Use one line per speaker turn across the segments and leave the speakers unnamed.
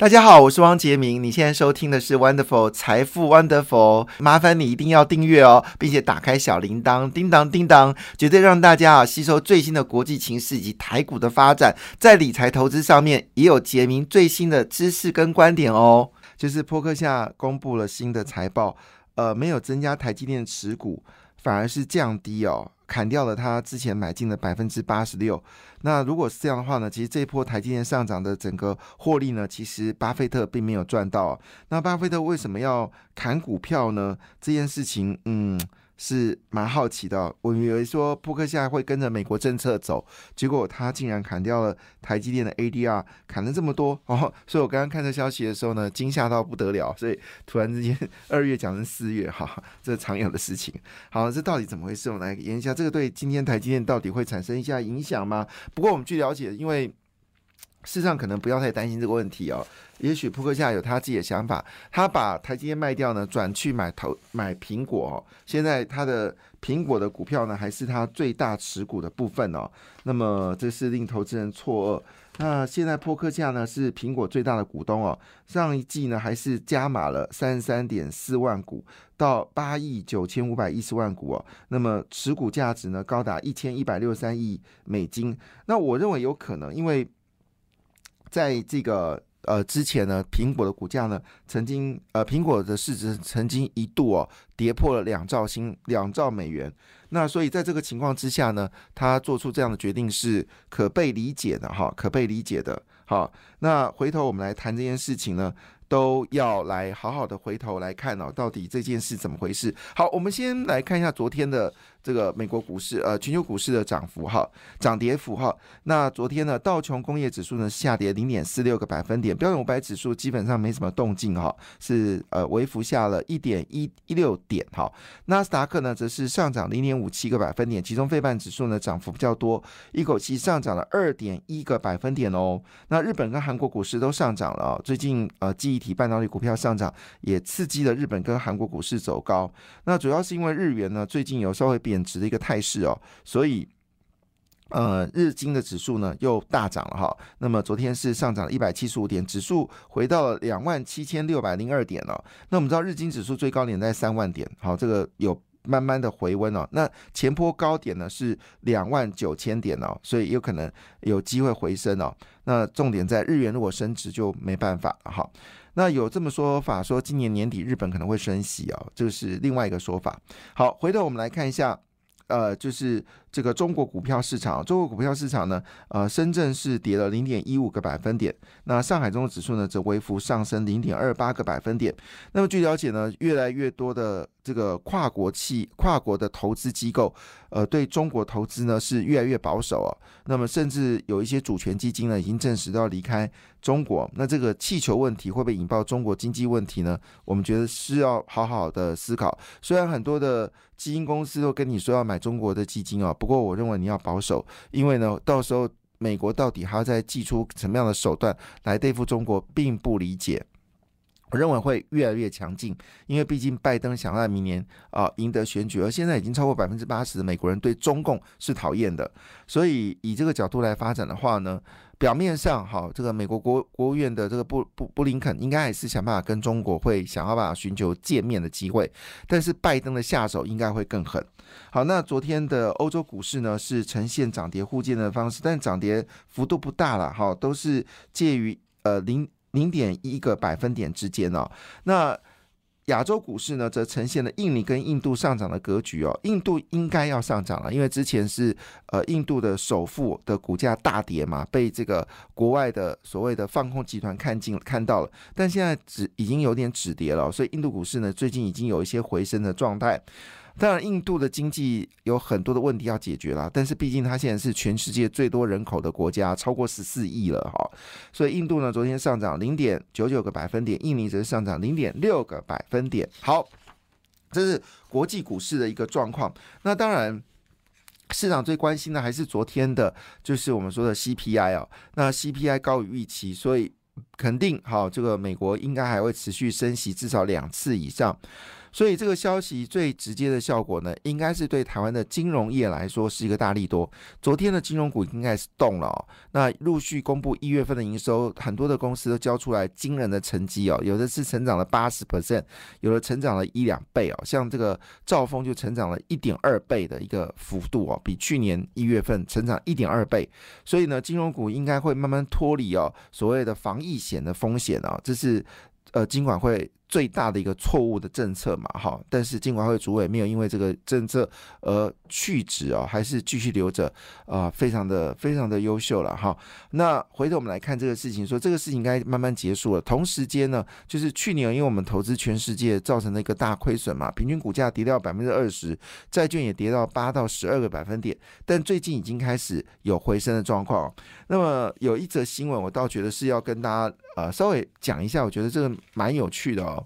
大家好，我是汪杰明。你现在收听的是 Wonderful 财富 Wonderful，麻烦你一定要订阅哦，并且打开小铃铛，叮当叮当，绝对让大家啊吸收最新的国际情势以及台股的发展，在理财投资上面也有杰明最新的知识跟观点哦。就是波克夏公布了新的财报，呃，没有增加台积电持股，反而是降低哦。砍掉了他之前买进的百分之八十六。那如果是这样的话呢？其实这一波台积电上涨的整个获利呢，其实巴菲特并没有赚到。那巴菲特为什么要砍股票呢？这件事情，嗯。是蛮好奇的，我以为说扑克现在会跟着美国政策走，结果他竟然砍掉了台积电的 ADR，砍了这么多 哦，所以我刚刚看这消息的时候呢，惊吓到不得了，所以突然之间二月讲成四月，哈，这是常有的事情。好，这到底怎么回事？我们来研一下，这个对今天台积电到底会产生一下影响吗？不过我们据了解，因为事实上可能不要太担心这个问题哦。也许扑克夏有他自己的想法，他把台积电卖掉呢，转去买投买苹果。哦现在他的苹果的股票呢，还是他最大持股的部分哦。那么这是令投资人错愕。那现在扑克夏呢是苹果最大的股东哦，上一季呢还是加码了三十三点四万股到八亿九千五百一十万股哦。那么持股价值呢高达一千一百六十三亿美金。那我认为有可能，因为在这个。呃，之前呢，苹果的股价呢，曾经呃，苹果的市值曾经一度哦，跌破了两兆新两兆美元。那所以在这个情况之下呢，他做出这样的决定是可被理解的哈，可被理解的。好，那回头我们来谈这件事情呢。都要来好好的回头来看哦，到底这件事怎么回事？好，我们先来看一下昨天的这个美国股市，呃，全球股市的涨幅哈，涨跌幅哈。那昨天呢，道琼工业指数呢下跌零点四六个百分点，标准五百指数基本上没什么动静哈，是呃微幅下了一点一一六点哈。纳斯达克呢则是上涨零点五七个百分点，其中费半指数呢涨幅比较多，一口气上涨了二点一个百分点哦。那日本跟韩国股市都上涨了，最近呃记忆。体半导体股票上涨，也刺激了日本跟韩国股市走高。那主要是因为日元呢最近有稍微贬值的一个态势哦，所以呃日经的指数呢又大涨了哈。那么昨天是上涨了一百七十五点，指数回到了两万七千六百零二点了。那我们知道日经指数最高点在三万点，好，这个有慢慢的回温哦。那前波高点呢是两万九千点哦，所以有可能有机会回升哦。那重点在日元如果升值就没办法了哈。那有这么说法，说今年年底日本可能会升息啊，这个是另外一个说法。好，回头我们来看一下，呃，就是这个中国股票市场，中国股票市场呢，呃，深圳是跌了零点一五个百分点，那上海综合指数呢则微幅上升零点二八个百分点。那么据了解呢，越来越多的。这个跨国企、跨国的投资机构，呃，对中国投资呢是越来越保守哦。那么，甚至有一些主权基金呢，已经证实要离开中国。那这个气球问题会不会引爆中国经济问题呢？我们觉得是要好好的思考。虽然很多的基金公司都跟你说要买中国的基金哦，不过我认为你要保守，因为呢，到时候美国到底还要再祭出什么样的手段来对付中国，并不理解。我认为会越来越强劲，因为毕竟拜登想在明年啊赢得选举，而现在已经超过百分之八十的美国人对中共是讨厌的，所以以这个角度来发展的话呢，表面上好，这个美国国国务院的这个布布布林肯应该还是想办法跟中国会想办法寻求见面的机会，但是拜登的下手应该会更狠。好，那昨天的欧洲股市呢是呈现涨跌互见的方式，但涨跌幅度不大了，哈，都是介于呃零。零点一个百分点之间哦，那亚洲股市呢，则呈现了印尼跟印度上涨的格局哦。印度应该要上涨了，因为之前是呃印度的首富的股价大跌嘛，被这个国外的所谓的放空集团看进看到了，但现在止已经有点止跌了，所以印度股市呢，最近已经有一些回升的状态。当然，印度的经济有很多的问题要解决了，但是毕竟它现在是全世界最多人口的国家，超过十四亿了哈。所以印度呢，昨天上涨零点九九个百分点，印尼则是上涨零点六个百分点。好，这是国际股市的一个状况。那当然，市场最关心的还是昨天的，就是我们说的 CPI 哦。那 CPI 高于预期，所以。肯定好，这个美国应该还会持续升息至少两次以上。所以这个消息最直接的效果呢，应该是对台湾的金融业来说是一个大利多。昨天的金融股应该是动了哦，那陆续公布一月份的营收，很多的公司都交出来惊人的成绩哦，有的是成长了八十 percent，有的成长了一两倍哦，像这个兆丰就成长了一点二倍的一个幅度哦，比去年一月份成长一点二倍。所以呢，金融股应该会慢慢脱离哦所谓的防疫险的风险啊，这是呃金管会。最大的一个错误的政策嘛，哈，但是金管会主委没有因为这个政策而去职哦，还是继续留着啊，非常的非常的优秀了哈。那回头我们来看这个事情，说这个事情应该慢慢结束了。同时间呢，就是去年因为我们投资全世界造成了一个大亏损嘛，平均股价跌掉百分之二十，债券也跌到八到十二个百分点，但最近已经开始有回升的状况。那么有一则新闻，我倒觉得是要跟大家呃稍微讲一下，我觉得这个蛮有趣的哦。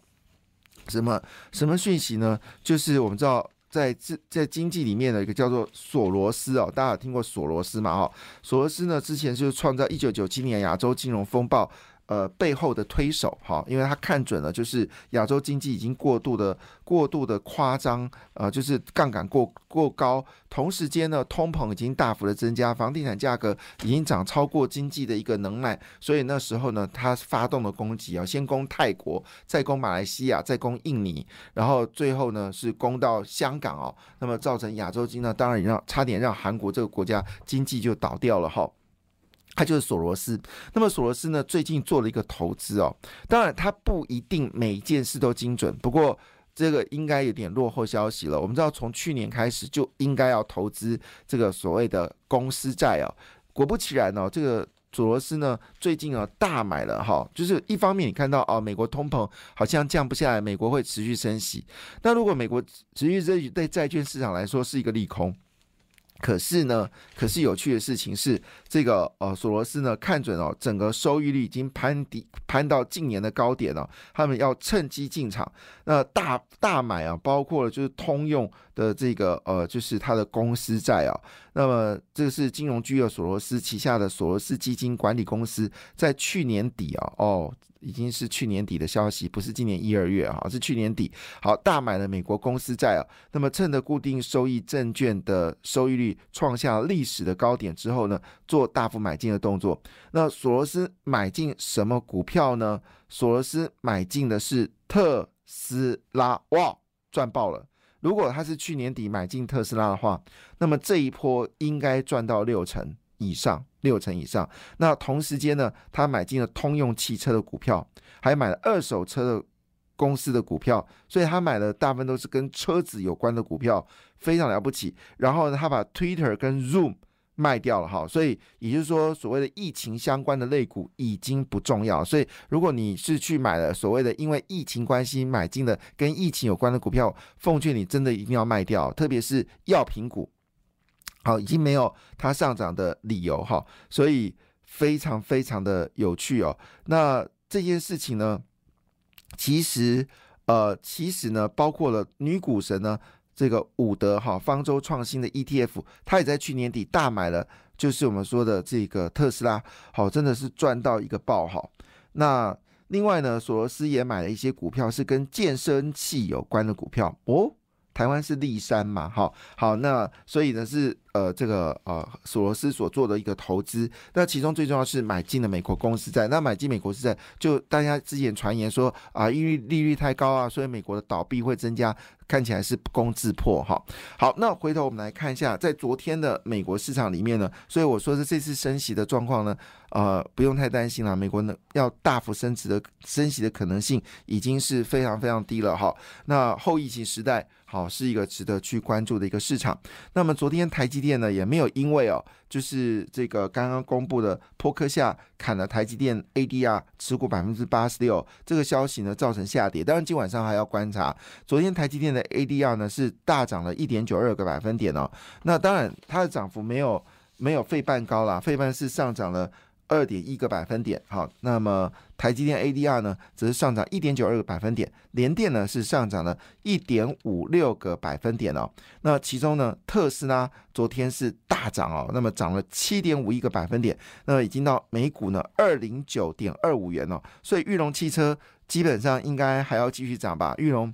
什么什么讯息呢？就是我们知道，在这在经济里面的一个叫做索罗斯哦，大家有听过索罗斯嘛？哈，索罗斯呢，之前就是创造一九九七年亚洲金融风暴。呃，背后的推手哈，因为他看准了，就是亚洲经济已经过度的、过度的夸张，呃，就是杠杆过过高，同时间呢，通膨已经大幅的增加，房地产价格已经涨超过经济的一个能耐，所以那时候呢，他发动了攻击啊，先攻泰国，再攻马来西亚，再攻印尼，然后最后呢是攻到香港哦，那么造成亚洲经呢，当然也让差点让韩国这个国家经济就倒掉了哈。他就是索罗斯，那么索罗斯呢？最近做了一个投资哦，当然他不一定每一件事都精准，不过这个应该有点落后消息了。我们知道从去年开始就应该要投资这个所谓的公司债哦，果不其然哦，这个索罗斯呢最近啊大买了哈，就是一方面你看到哦，美国通膨好像降不下来，美国会持续升息，那如果美国持续升息，对债券市场来说是一个利空。可是呢，可是有趣的事情是，这个呃，索罗斯呢看准哦，整个收益率已经攀底攀到近年的高点了，他们要趁机进场，那大大买啊，包括了就是通用的这个呃，就是它的公司债啊，那么这个是金融巨鳄索罗斯旗下的索罗斯基金管理公司在去年底啊，哦。已经是去年底的消息，不是今年一二月啊，是去年底。好，大买了美国公司债啊，那么趁着固定收益证券的收益率创下历史的高点之后呢，做大幅买进的动作。那索罗斯买进什么股票呢？索罗斯买进的是特斯拉，哇，赚爆了！如果他是去年底买进特斯拉的话，那么这一波应该赚到六成以上。六成以上。那同时间呢，他买进了通用汽车的股票，还买了二手车的公司的股票，所以他买的大部分都是跟车子有关的股票，非常了不起。然后呢，他把 Twitter 跟 Zoom 卖掉了哈，所以也就是说，所谓的疫情相关的类股已经不重要。所以如果你是去买了所谓的因为疫情关系买进的跟疫情有关的股票，奉劝你真的一定要卖掉，特别是药品股。好，已经没有它上涨的理由哈，所以非常非常的有趣哦。那这件事情呢，其实呃，其实呢，包括了女股神呢，这个伍德哈方舟创新的 ETF，他也在去年底大买了，就是我们说的这个特斯拉，好，真的是赚到一个爆哈。那另外呢，索罗斯也买了一些股票，是跟健身器有关的股票哦。台湾是立山嘛，好好，那所以呢是。呃，这个呃，索罗斯所做的一个投资，那其中最重要是买进了美国公司债。那买进美国公司债，就大家之前传言说啊，因为利率太高啊，所以美国的倒闭会增加，看起来是不攻自破哈。好，那回头我们来看一下，在昨天的美国市场里面呢，所以我说是这次升息的状况呢，呃，不用太担心了，美国呢要大幅升值的升息的可能性已经是非常非常低了哈。那后疫情时代，好是一个值得去关注的一个市场。那么昨天台积电呢也没有因为哦，就是这个刚刚公布的波克下砍了台积电 ADR 持股百分之八十六这个消息呢造成下跌。当然今晚上还要观察。昨天台积电的 ADR 呢是大涨了一点九二个百分点哦。那当然它的涨幅没有没有费半高啦，费半是上涨了二点一个百分点，好，那么台积电 ADR 呢，则是上涨一点九二个百分点，联电呢是上涨了一点五六个百分点哦。那其中呢，特斯拉昨天是大涨哦，那么涨了七点五一个百分点，那已经到每股呢二零九点二五元哦。所以玉龙汽车基本上应该还要继续涨吧，玉龙。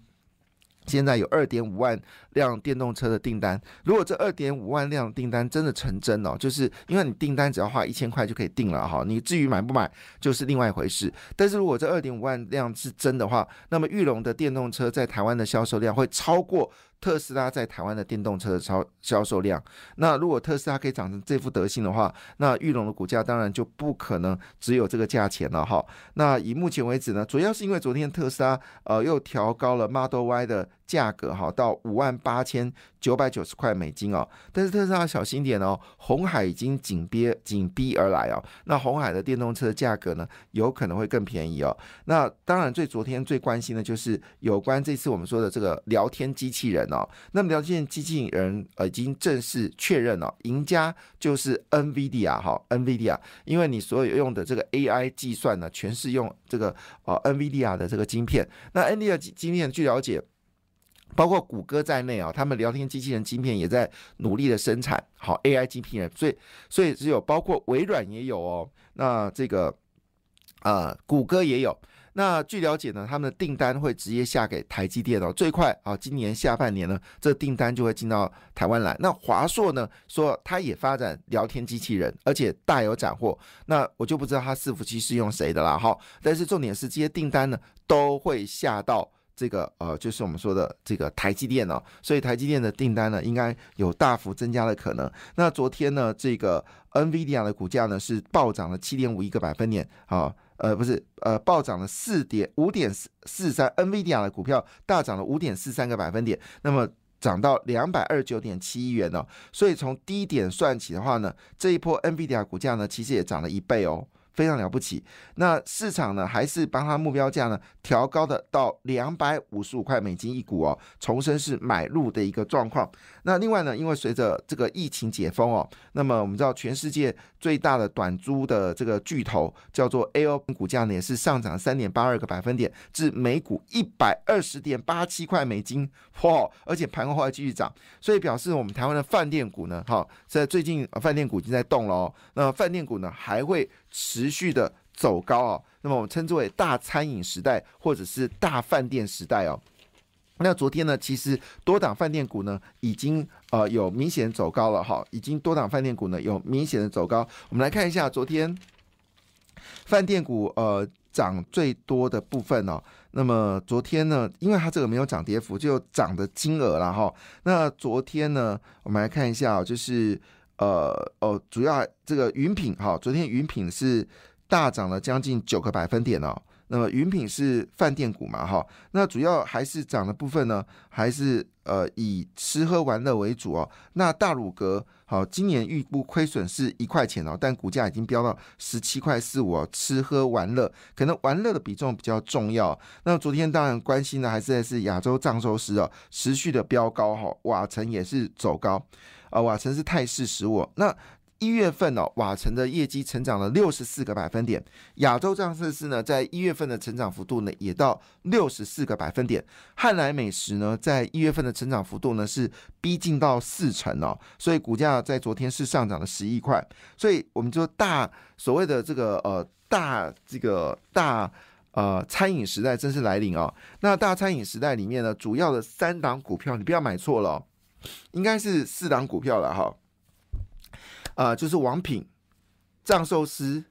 现在有二点五万辆电动车的订单，如果这二点五万辆订单真的成真哦，就是因为你订单只要花一千块就可以订了哈，你至于买不买就是另外一回事。但是如果这二点五万辆是真的话，那么玉龙的电动车在台湾的销售量会超过。特斯拉在台湾的电动车的销销售量，那如果特斯拉可以长成这副德性的话，那玉龙的股价当然就不可能只有这个价钱了哈。那以目前为止呢，主要是因为昨天特斯拉呃又调高了 Model Y 的价格哈，到五万八千九百九十块美金哦。但是特斯拉小心点哦，红海已经紧逼紧逼而来哦。那红海的电动车价格呢，有可能会更便宜哦。那当然最昨天最关心的就是有关这次我们说的这个聊天机器人。哦，那么聊天机器人呃已经正式确认了，赢家就是 NVIDIA 哈，NVIDIA，因为你所有用的这个 AI 计算呢，全是用这个呃 NVIDIA 的这个晶片。那 NVIDIA 晶片据了解，包括谷歌在内啊，他们聊天机器人晶片也在努力的生产好 AI 晶片，所以所以只有包括微软也有哦，那这个啊谷歌也有。那据了解呢，他们的订单会直接下给台积电哦，最快啊，今年下半年呢，这订单就会进到台湾来。那华硕呢，说它也发展聊天机器人，而且大有斩获。那我就不知道它伺服器是用谁的啦，哈。但是重点是这些订单呢，都会下到这个呃，就是我们说的这个台积电哦。所以台积电的订单呢，应该有大幅增加的可能。那昨天呢，这个 NVIDIA 的股价呢是暴涨了七点五一个百分点啊。呃，不是，呃，暴涨了四点五点四四三，NVIDIA 的股票大涨了五点四三个百分点，那么涨到两百二十九点七亿元哦，所以从低点算起的话呢，这一波 NVIDIA 股价呢，其实也涨了一倍哦。非常了不起，那市场呢还是帮它目标价呢调高的到两百五十五块美金一股哦，重申是买入的一个状况。那另外呢，因为随着这个疫情解封哦，那么我们知道全世界最大的短租的这个巨头叫做 A O，股价呢也是上涨三点八二个百分点，至每股一百二十点八七块美金，哇！而且盘后还继续涨，所以表示我们台湾的饭店股呢，哈，在最近饭店股已经在动了哦。那饭店股呢还会持。持续的走高啊，那么我们称之为大餐饮时代或者是大饭店时代哦。那昨天呢，其实多档饭店股呢已经呃有明显走高了哈，已经多档饭店股呢有明显的走高。我们来看一下昨天饭店股呃涨最多的部分哦。那么昨天呢，因为它这个没有涨跌幅，就涨的金额了哈。那昨天呢，我们来看一下就是。呃哦，主要这个云品哈，昨天云品是大涨了将近九个百分点哦。那么云品是饭店股嘛哈，那主要还是涨的部分呢，还是呃以吃喝玩乐为主哦。那大鲁阁好，今年预估亏损是一块钱哦，但股价已经飙到十七块四五哦。吃喝玩乐可能玩乐的比重比较重要。那昨天当然关心的还是在是亚洲藏寿司哦，持续的飙高哈，瓦城也是走高。啊，瓦城是泰式食物。那一月份哦，瓦城的业绩成长了六十四个百分点。亚洲藏寿司呢，在一月份的成长幅度呢，也到六十四个百分点。汉来美食呢，在一月份的成长幅度呢，是逼近到四成哦。所以股价在昨天是上涨了十一块。所以我们说大所谓的这个呃大这个大呃餐饮时代真是来临哦。那大餐饮时代里面呢，主要的三档股票，你不要买错了。应该是四档股票了哈，呃，就是王品、藏寿司、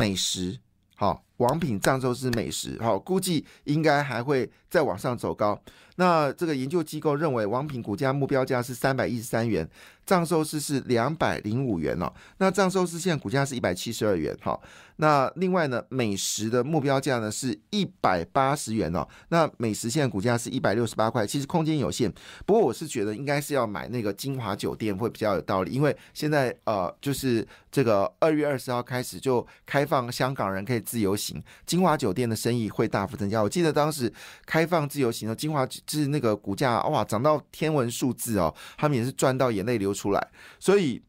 美食，好，王品、藏寿司、美食，好，估计应该还会再往上走高。那这个研究机构认为，王品股价目标价是三百一十三元。藏寿司是两百零五元哦，那藏寿司现在股价是一百七十二元哈。那另外呢，美食的目标价呢是一百八十元哦。那美食现在股价是一百六十八块，其实空间有限。不过我是觉得应该是要买那个金华酒店会比较有道理，因为现在呃就是这个二月二十号开始就开放香港人可以自由行，金华酒店的生意会大幅增加。我记得当时开放自由行的金华是那个股价哇涨到天文数字哦，他们也是赚到眼泪流。出来，所以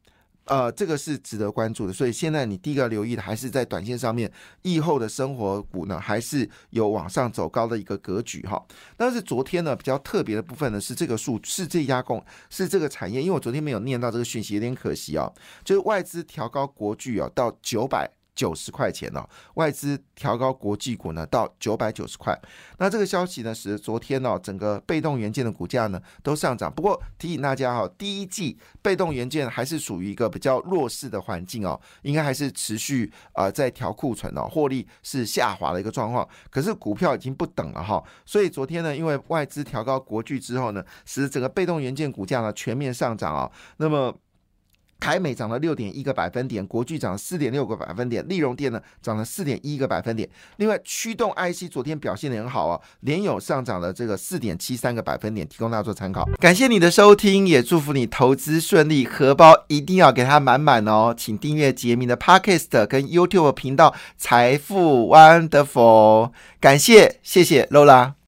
呃，这个是值得关注的。所以现在你第一个留意的还是在短线上面，疫后的生活股呢，还是有往上走高的一个格局哈。但是昨天呢，比较特别的部分呢，是这个数是这家公是这个产业，因为我昨天没有念到这个讯息，有点可惜哦。就是外资调高国巨啊，到九百。九十块钱哦，外资调高国际股呢到九百九十块。那这个消息呢，使得昨天呢整个被动元件的股价呢都上涨。不过提醒大家哈，第一季被动元件还是属于一个比较弱势的环境哦，应该还是持续啊在调库存哦，获利是下滑的一个状况。可是股票已经不等了哈，所以昨天呢，因为外资调高国际之后呢，使整个被动元件股价呢全面上涨啊。那么凯美涨了六点一个百分点，国巨涨了四点六个百分点，利荣电呢涨了四点一个百分点。另外，驱动 IC 昨天表现的很好啊，联友上涨了这个四点七三个百分点，提供大家做参考。感谢你的收听，也祝福你投资顺利，荷包一定要给它满满哦。请订阅杰明的 Podcast 跟 YouTube 频道财富 Wonderful，感谢谢谢 Lola。